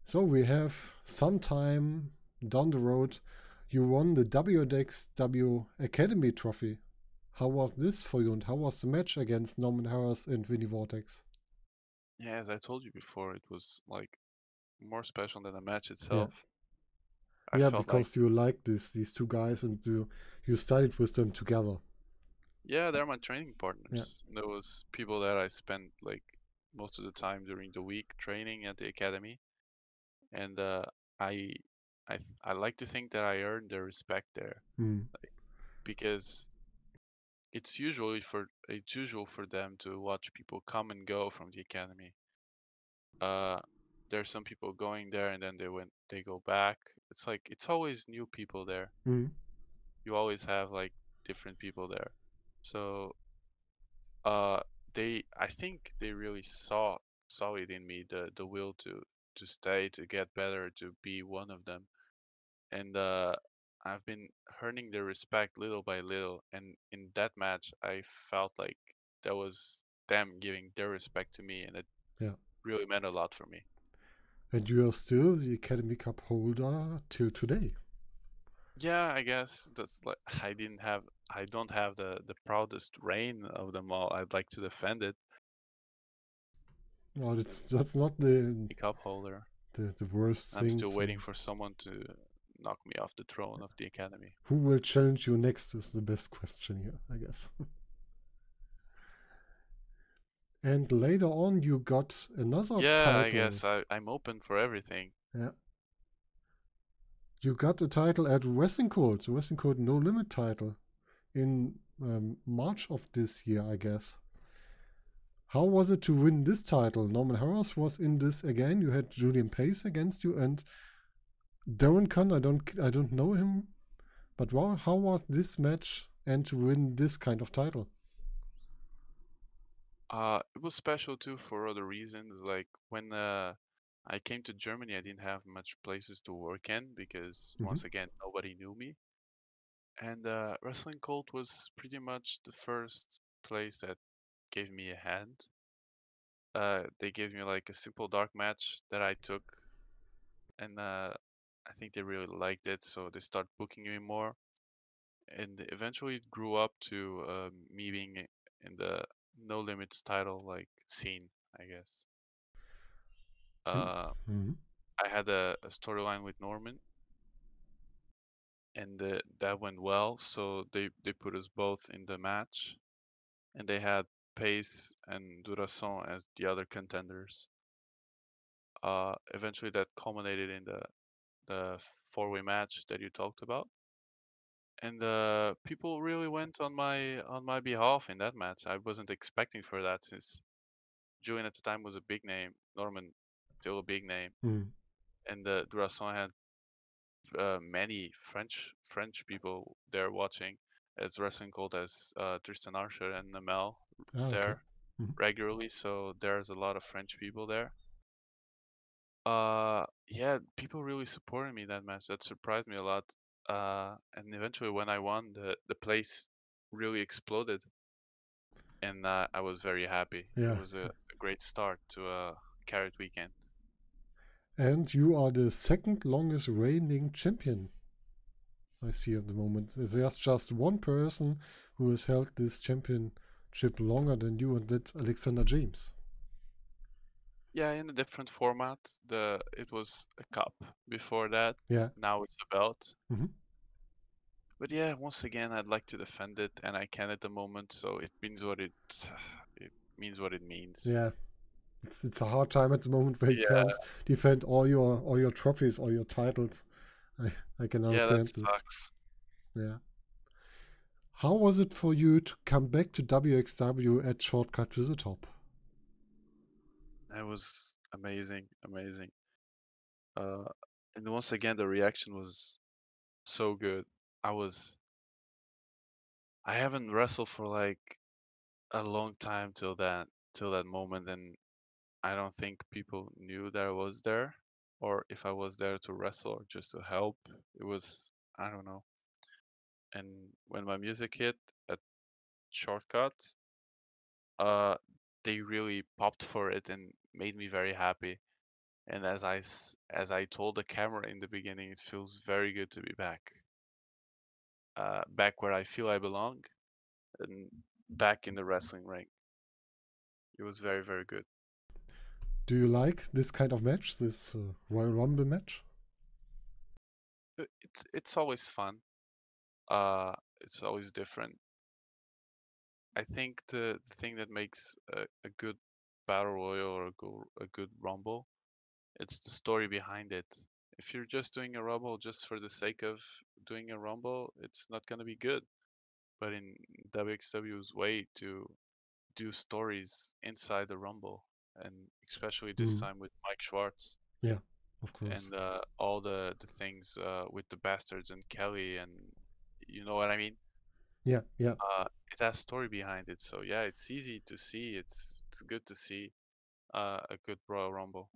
so we have some time down the road you won the WXW Academy trophy how was this for you and how was the match against Norman Harras and Vinnie Vortex Yeah, as I told you before, it was like more special than the match itself. I yeah felt like, because you like this these two guys and you you studied with them together yeah, they're my training partners. There was people that I spent like most of the time during the week training at the academy, and uh, I, I, th- I like to think that I earned their respect there. Hmm. because it's usually for it's usual for them to watch people come and go from the academy. Uh, there's some people going there and then they went they go back. It's like it's always new people there. Hmm. You always have like different people there. So uh they I think they really saw saw it in me the the will to to stay to get better to be one of them and uh I've been earning their respect little by little and in that match I felt like that was them giving their respect to me and it Yeah. really meant a lot for me And you are still the Academy Cup holder till today. Yeah I guess that's like I didn't have I don't have the the proudest reign of them all I'd like to defend it No, that's that's not the the cup holder the, the worst I'm thing. still to- waiting for someone to knock me off the throne of the academy who will challenge you next is the best question here, I guess. <laughs> and later on, you got another yeah title. I guess I, I'm open for everything Yeah. You got the title at Wrestling Code, the Wrestling Code No Limit title, in um, March of this year, I guess. How was it to win this title? Norman Harras was in this again. You had Julian Pace against you, and Darren Kahn. I don't, I don't know him, but wow, how was this match and to win this kind of title? Uh, it was special too for other reasons. Like when uh, I came to Germany, I didn't have much places to work in because Mhm. once again nobody knew me. And uh, Wrestling Cult was pretty much the first place that gave me a hand. Uh, they gave me like a simple dark match that I took, and uh, I think they really liked it, so they started booking me more. And eventually it grew up to uh, me being in the No Limits title like scene, I guess. And- Uh, Mhm. I had a, a storyline with Norman, and uh, that went well. So they they put us both in the match, and they had Pace and Durason as the other contenders. Uh, eventually, that culminated in the the four way match that you talked about, and uh, people really went on my on my behalf in that match. I wasn't expecting for that since Julian at the time was a big name, Norman still a big name, Mhm. and uh, had uh, many French French people there watching as wrestling called as uh, Tristan Archer and Namel okay. there Mhm. regularly, so there's a lot of French people there. Uh, yeah, people really supported me that match. That surprised me a lot. Uh, and eventually, when I won, the the place really exploded, and uh, I was very happy. Yeah. It was a, a great start to a Carat weekend. And you are the second longest reigning champion. I see at the moment. There's just one person who has held this championship longer than you, and that's Alexander James. Yeah, in a different format. The it was a cup before that. Yeah. Now it's a belt. Mhm. But yeah, once again, I'd like to defend it, and I can at the moment. So it means what it it means what it means. Yeah. It's, it's a hard time at the moment where you Yeah. can't defend all your all your trophies or your titles. <laughs> I, I can Yeah, understand that this. sucks. Yeah. How was it for you to come back to WXW at Shortcut to the Top? It was amazing, amazing. Uh, and once again, the reaction was so good. I was, I haven't wrestled for like a long time till that, till that moment, and I don't think people knew that I was there, or if I was there to wrestle or just to help. It was, I don't know. And when my music hit at Shortcut, uh, they really popped for it and made me very happy. And as I as I told the camera in the beginning, it feels very good to be back. Uh, back where I feel I belong, and back in the wrestling ring. It was very very good. Do you like this kind of match, this uh, Royal Rumble match? It's it's always fun. Uh, it's always different. I think the, the thing that makes a, a good battle royal or a good, a good rumble, it's the story behind it. If you're just doing a rumble just for the sake of doing a rumble, it's not gonna be good. But in WXW's way to do stories inside the rumble, and especially this Mm. time with Mike Schwarz Yeah, Of course. and uh, all the the things uh, with the bastards and Kelly and you know what I mean. Yeah, yeah. uh, it has story behind it. So yeah, it's easy to see. It's it's good to see uh, a good Royal Rumble.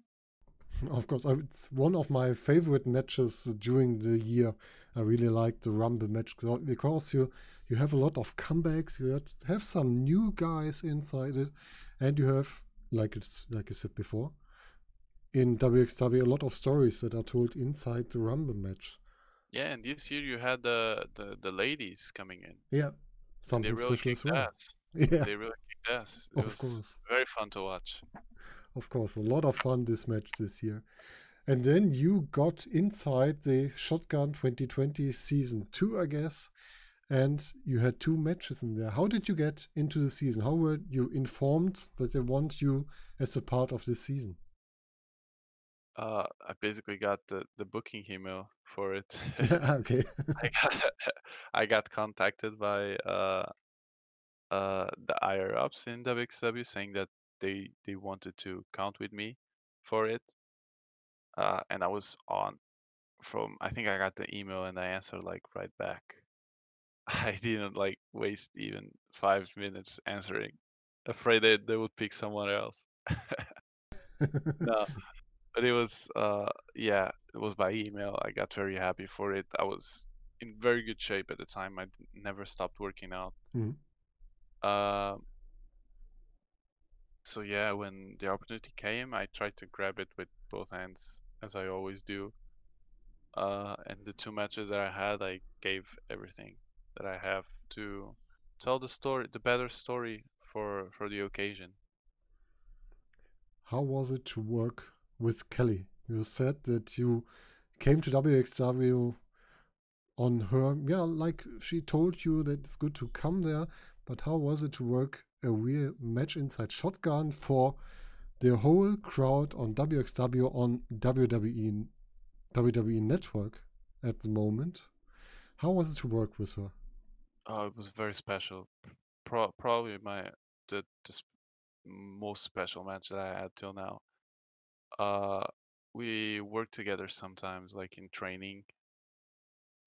<laughs> Of course, it's one of my favorite matches during the year. I really like the Rumble match because you you have a lot of comebacks. You have- have some new guys inside it, and you have like it's like I said before in WXW a lot of stories that are told inside the Rumble match. Yeah, and this year you had the the, the ladies coming in. Yeah, something really special as kicked well. ass. <laughs> Yeah, They really kicked ass. It of was course. very fun to watch. Of course, a lot of fun this match this year. And then you got inside the Shotgun 2020 season two, I guess, and you had two matches in there. How did you get into the season? How were you informed that they want you as a part of this season? Uh, I basically got the the booking email for it. <laughs> <laughs> okay. I got <laughs> I got contacted by uh uh the higher ups in WXW saying that they they wanted to count with me for it. Uh, and I was on from I think I got the email and I answered like right back. I didn't like waste even five minutes answering, afraid that they would pick someone else. <laughs> no, <laughs> but it was uh yeah, it was by email. I got very happy for it. I was in very good shape at the time. I never stopped working out. Mhm. Uh, so yeah, when the opportunity came, I tried to grab it with both hands, as I always do. Uh, and the two matches that I had, I gave everything that I have to tell the story, the better story for for the occasion. How was it to work with Kelly? You said that you came to WXW on her, yeah, like she told you that it's good to come there, but how was it to work a real match inside Shotgun for the whole crowd on WXW on WWE WWE Network at the moment? How was it to work with her? Oh, it was very special. Pro- probably my the, the most special match that I had till now. Uh, we work together sometimes, like in training.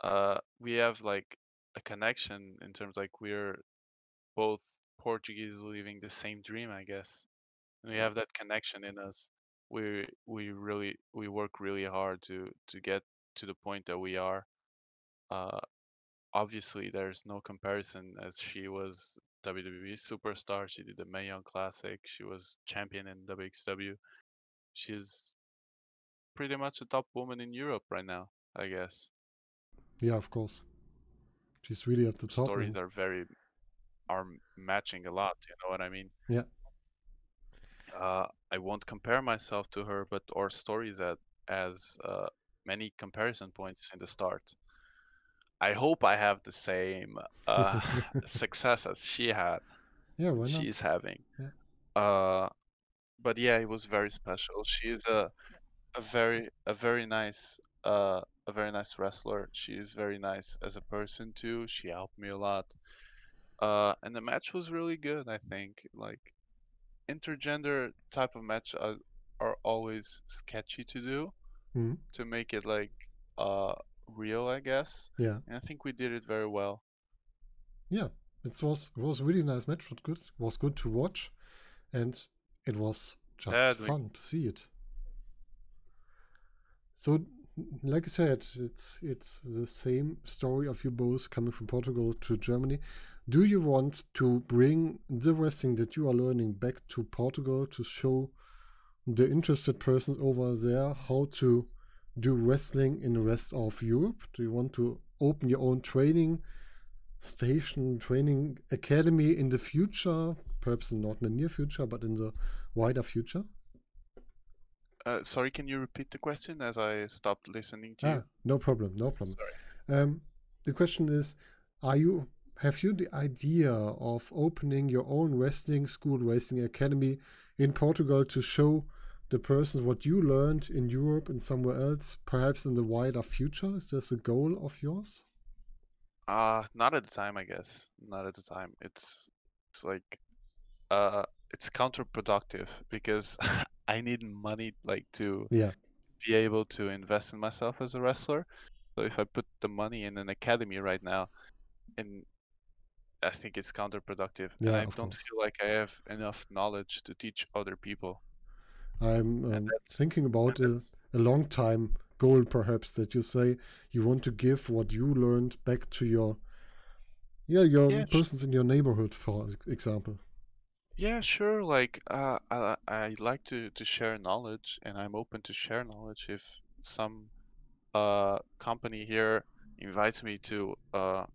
Uh, we have like a connection in terms like we're both Portuguese living the same dream, I guess. And we have that connection in us. We we really we work really hard to to get to the point that we are. Uh, obviously, there's no comparison as she was WWE superstar. She did the Mae Young Classic. She was champion in WXW. She's pretty much a top woman in Europe right now, I guess. Yeah, of course. She's really at the top. Stories are very are matching a lot. You know what I mean? Yeah. Uh, I won't compare myself to her, but our stories at as uh, many comparison points in the start. I hope I have the same uh, <laughs> success as she had. yeah, why not? She's having. Yeah. Uh, but yeah, it was very <laughs> special. She is a a very a very nice uh a very nice wrestler. She is very nice as a person too. She helped me a lot. Uh, and the match was really good. I think like intergender type of match are, are always sketchy to do Mhm. to make it like uh real, I guess. Yeah, And I think we did it very well. yeah. It was it was a really nice match. Was good. Was good to watch, and it was just Yeah, fun to see it. So, like I said, it's it's the same story of you both coming from Portugal to Germany. Do you want to bring the wrestling that you are learning back to Portugal to show the interested persons over there how to do wrestling in the rest of Europe? Do you want to open your own training station, training academy in the future? Perhaps not in the near future, but in the wider future? Uh, sorry, can you repeat the question as I stopped listening to Ah, you? no problem, no problem. Sorry. Um, the question is, are you have you the idea of opening your own wrestling school, wrestling academy in Portugal to show the persons what you learned in Europe and somewhere else, perhaps in the wider future? Is this a goal of yours? Uh, not at the time, I guess. Not at the time. It's it's like uh it's counterproductive because <laughs> I need money like to Yeah, be able to invest in myself as a wrestler. So if I put the money in an academy right now, and I think it's counterproductive, and Yeah, I don't course. feel like I have enough knowledge to teach other people. I'm um, thinking about a, a long time goal, perhaps that you say you want to give what you learned back to your yeah your yeah, persons in your neighborhood, for example. yeah, sure. Like uh, I I like to to share knowledge, and I'm open to share knowledge if some uh company here invites me to uh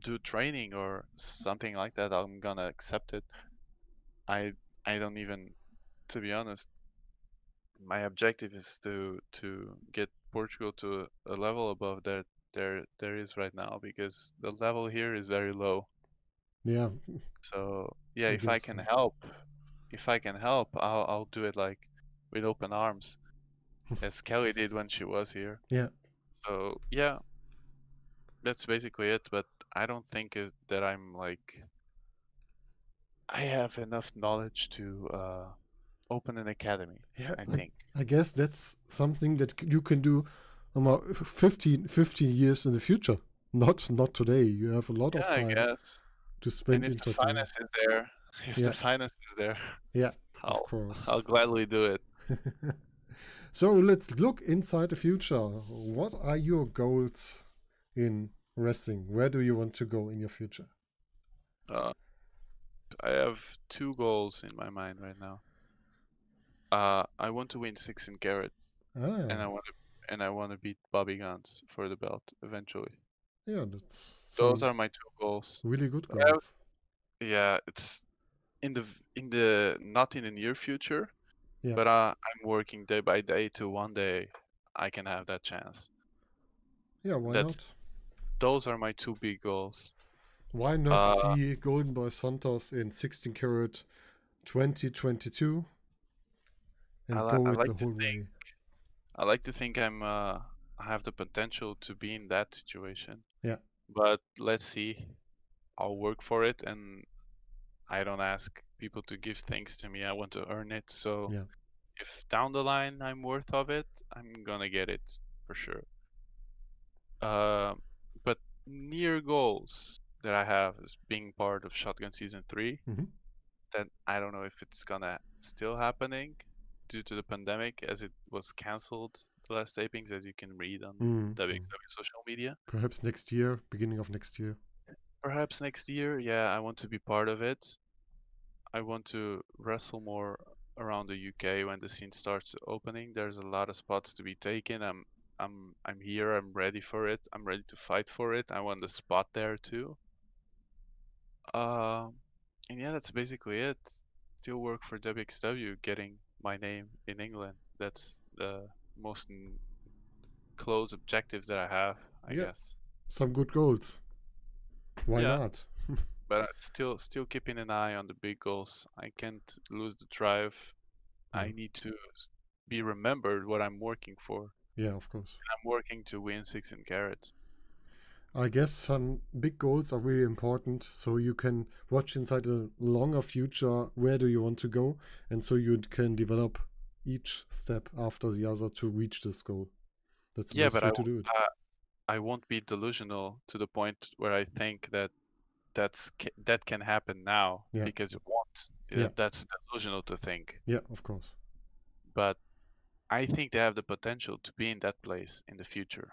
do training or something like that, I'm gonna accept it. I I don't even, to be honest, my objective is to to get Portugal to a level above that there there is right now because the level here is very low. Yeah, So yeah, I if I can so. help, if I can help, I'll I'll do it like with open arms, <laughs> as Kelly did when she was here. Yeah, So yeah, that's basically it. But I don't think it, that I'm like I have enough knowledge to uh, open an academy. Yeah, I I, think. I guess that's something that you can do about 15, 15 years in the future. Not not today. You have a lot of Yeah, I time guess. to And spend if the inside the finance is there, <laughs> if Yeah. the finance is there, Yeah, I'll of course. I'll gladly do it. <laughs> so let's look inside the future. What are your goals in wrestling? Where do you want to go in your future? Uh, I have two goals in my mind right now. Uh, I want to win sixteen Carat, and I Ah, want to and I want to beat Bobby Gunns for the belt eventually. yeah, that's Those are my two goals. really good have- goals. Yeah, it's in the in the not in the near future, Yeah. but uh, I'm working day by day to one day I can have that chance. Yeah, why that's- not? Those are my two big goals. Why not Uh, see Golden Boy Santos in 16 Carat 2022 and I li- go I like the to whole way? think- I like to think I'm uh, I have the potential to be in that situation. Yeah. But let's see. I'll work for it, and I don't ask people to give things to me. I want to earn it. So Yeah. if down the line I'm worth of it, I'm gonna get it for sure. Uh, but near goals that I have is being part of Shotgun Season 3 Mhm. That I don't know if it's gonna still happening due to the pandemic, as it was cancelled the last tapings, as you can read on Mm. WXW social media. Perhaps next year, beginning of next year. Perhaps next year, yeah, I want to be part of it. I want to wrestle more around the UK when the scene starts opening. There's a lot of spots to be taken. I'm I'm I'm here. I'm ready for it. I'm ready to fight for it. I want the spot there too. Um, and yeah, that's basically it. Still work for WXW, getting my name in England. That's the most n- close objectives that I have, I Yeah. guess. Some good goals. Why Yeah. not? <laughs> but I still still keeping an eye on the big goals. I can't lose the drive. I need to be remembered what I'm working for. Yeah, of course. I'm working to win sixteen Carat. I guess some big goals are really important so you can watch inside a longer future where do you want to go and so you can develop each step after the other to reach this goal. That's the Yeah, best but way I to do it. uh, I won't be delusional to the point where I think that that's that can happen now Yeah. because it won't. Uh, Yeah. That's delusional to think. Yeah, of course. But I think they have the potential to be in that place in the future.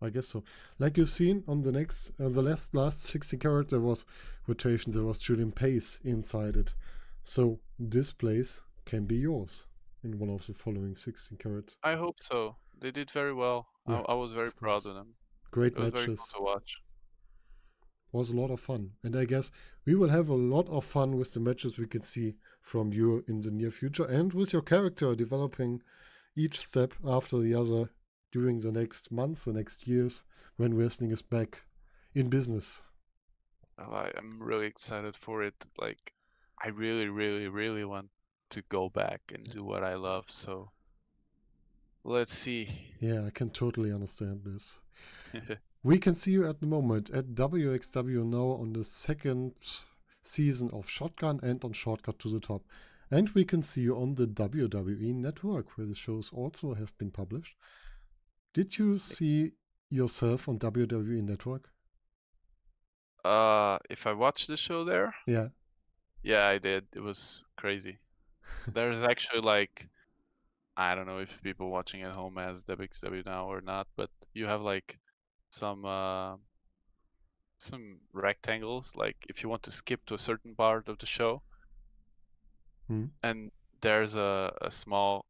I guess so. Like you've seen on the next, on the last last sixteen carat, there was rotation. There was Julian Pace inside it, so this place can be yours in one of the following sixteen carat. I hope so. They did very well. Yeah, I, I was very of proud of them. Great It was very matches. cool to watch. was a lot of fun. And I guess we will have a lot of fun with the matches we can see from you in the near future and with your character developing each step after the other during the next months, the next years when wrestling is back in business. Oh, I am really excited for it. Like, I really, really, really want to go back and do what I love. So, let's see. Yeah, I can totally understand this. <laughs> We can see you at the moment at WXW now on the second season of Shotgun and on Shortcut to the Top. And we can see you on the WWE network where the shows also have been published. Did you see yourself on WWE network? uh, if I watched the show there, Yeah. yeah, I did. It was crazy. There's actually like, I don't know if people watching at home has WXW now or not, but you have like some uh, some rectangles. Like, if you want to skip to a certain part of the show, Hmm. and there's a, a small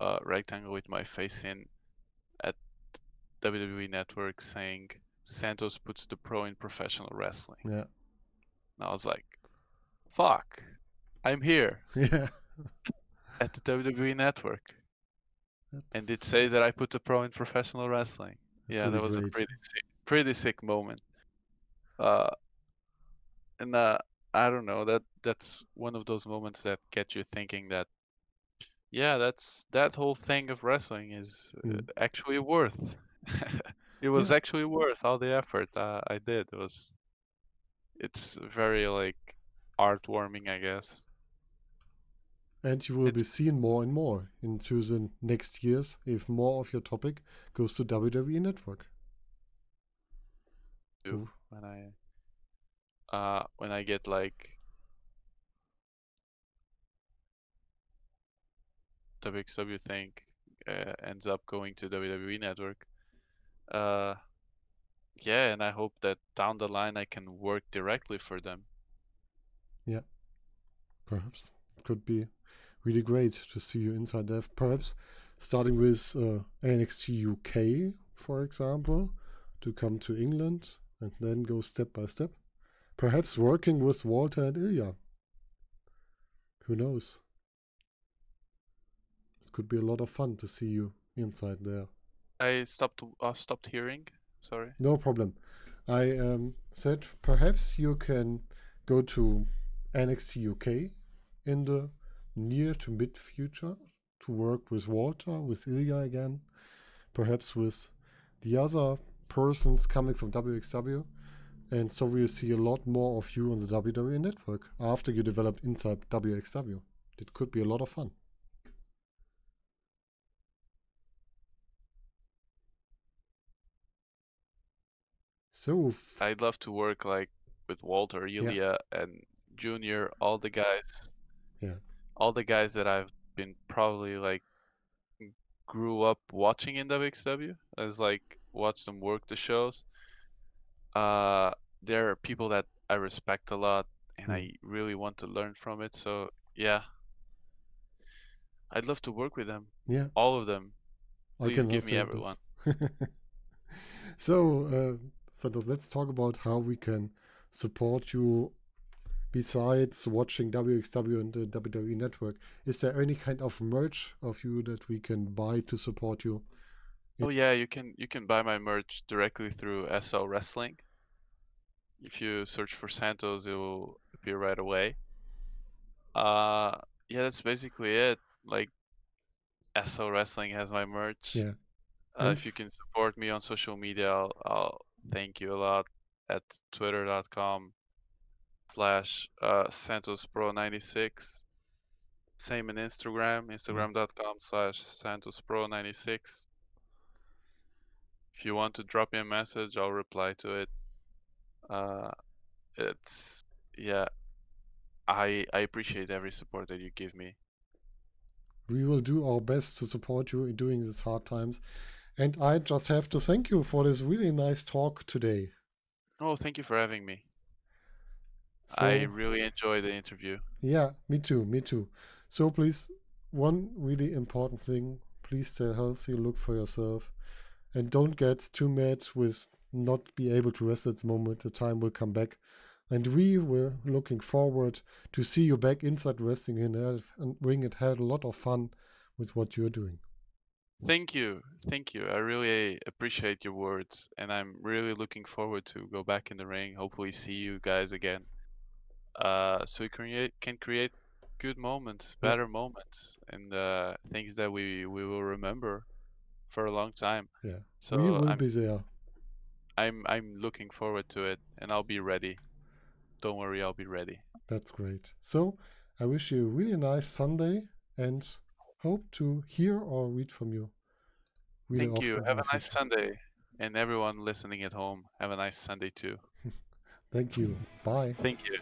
uh, rectangle with my face in WWE Network saying Santos puts the pro in professional wrestling. Yeah. And I was like, fuck, I'm here <laughs> Yeah. <laughs> at the WWE Network. And it says that I put the pro in professional wrestling. that's yeah, really that was a pretty sick, pretty sick moment. Uh, and uh, I don't know that that's one of those moments that get you thinking that, yeah, that's that whole thing of wrestling is uh, Mm. actually worth. It was Yeah. actually worth all the effort uh, I did. It was, it's very like heartwarming, I guess. And you will be seen more and more into the next years if more of your topic goes to WWE Network. Ooh. when I uh when I get like WXW thing uh, ends up going to WWE Network. Uh, yeah, and I hope that down the line I can work directly for them. Yeah, perhaps. It could be really great to see you inside there. Perhaps starting with uh, NXT UK, for example, to come to England and then go step by step. Perhaps working with Walter and Ilja. Who knows? It could be a lot of fun to see you inside there. I stopped uh, stopped hearing. Sorry. No problem. I um, said perhaps you can go to NXT UK in the near to mid future to work with Walter, with Ilja again, perhaps with the other persons coming from WXW. And so we'll see a lot more of you on the WWE network after you develop inside WXW. It could be a lot of fun. So, I'd love to work like with Walter, Ilja, and Junior, all the guys. Yeah. All the guys that I've been probably like grew up watching in WXW as like watch them work the shows. Uh, there are people that I respect a lot and Hmm. I really want to learn from it. So yeah, I'd love to work with them, yeah, all of them. I Please can give me this. <laughs> so, uh, Santos, let's talk about how we can support you besides watching WXW and the WWE network. Is there any kind of merch of you that we can buy to support you? Oh yeah, you can you can buy my merch directly through SL Wrestling. If you search for Santos, it will appear right away. Uh, yeah, that's basically it. Like, SL Wrestling has my merch. Yeah. Uh, if you can support me on social media, I'll, I'll thank you a lot at twitter.com slash uh, SantosPro96. Same in Instagram, instagram.com slash SantosPro96. If you want to drop me a message, I'll reply to it. Uh, it's, yeah, I, I appreciate every support that you give me. We will do our best to support you in doing these hard times. And I just have to thank you for this really nice talk today. Oh, thank you for having me. So, I really enjoyed the interview. Yeah, me too, me too. So please, one really important thing, please stay healthy, look for yourself, and don't get too mad with not be able to rest at the moment. The time will come back. And we were looking forward to see you back inside wrestling in Health and ring and had a lot of fun with what you're doing. Thank you. Thank you. I really appreciate your words and I'm really looking forward to go back in the ring, hopefully see you guys again. Uh so we create can create good moments, Yeah. better moments and uh things that we we will remember for a long time. Yeah. So we will I'm be there. I'm I'm looking forward to it and I'll be ready. Don't worry, I'll be ready. That's great. So I wish you a really nice Sunday and hope to hear or read from you. Really Thank you. Have a nice. Sunday. And everyone listening at home, have a nice Sunday too. <laughs> Thank you. Bye. Thank you.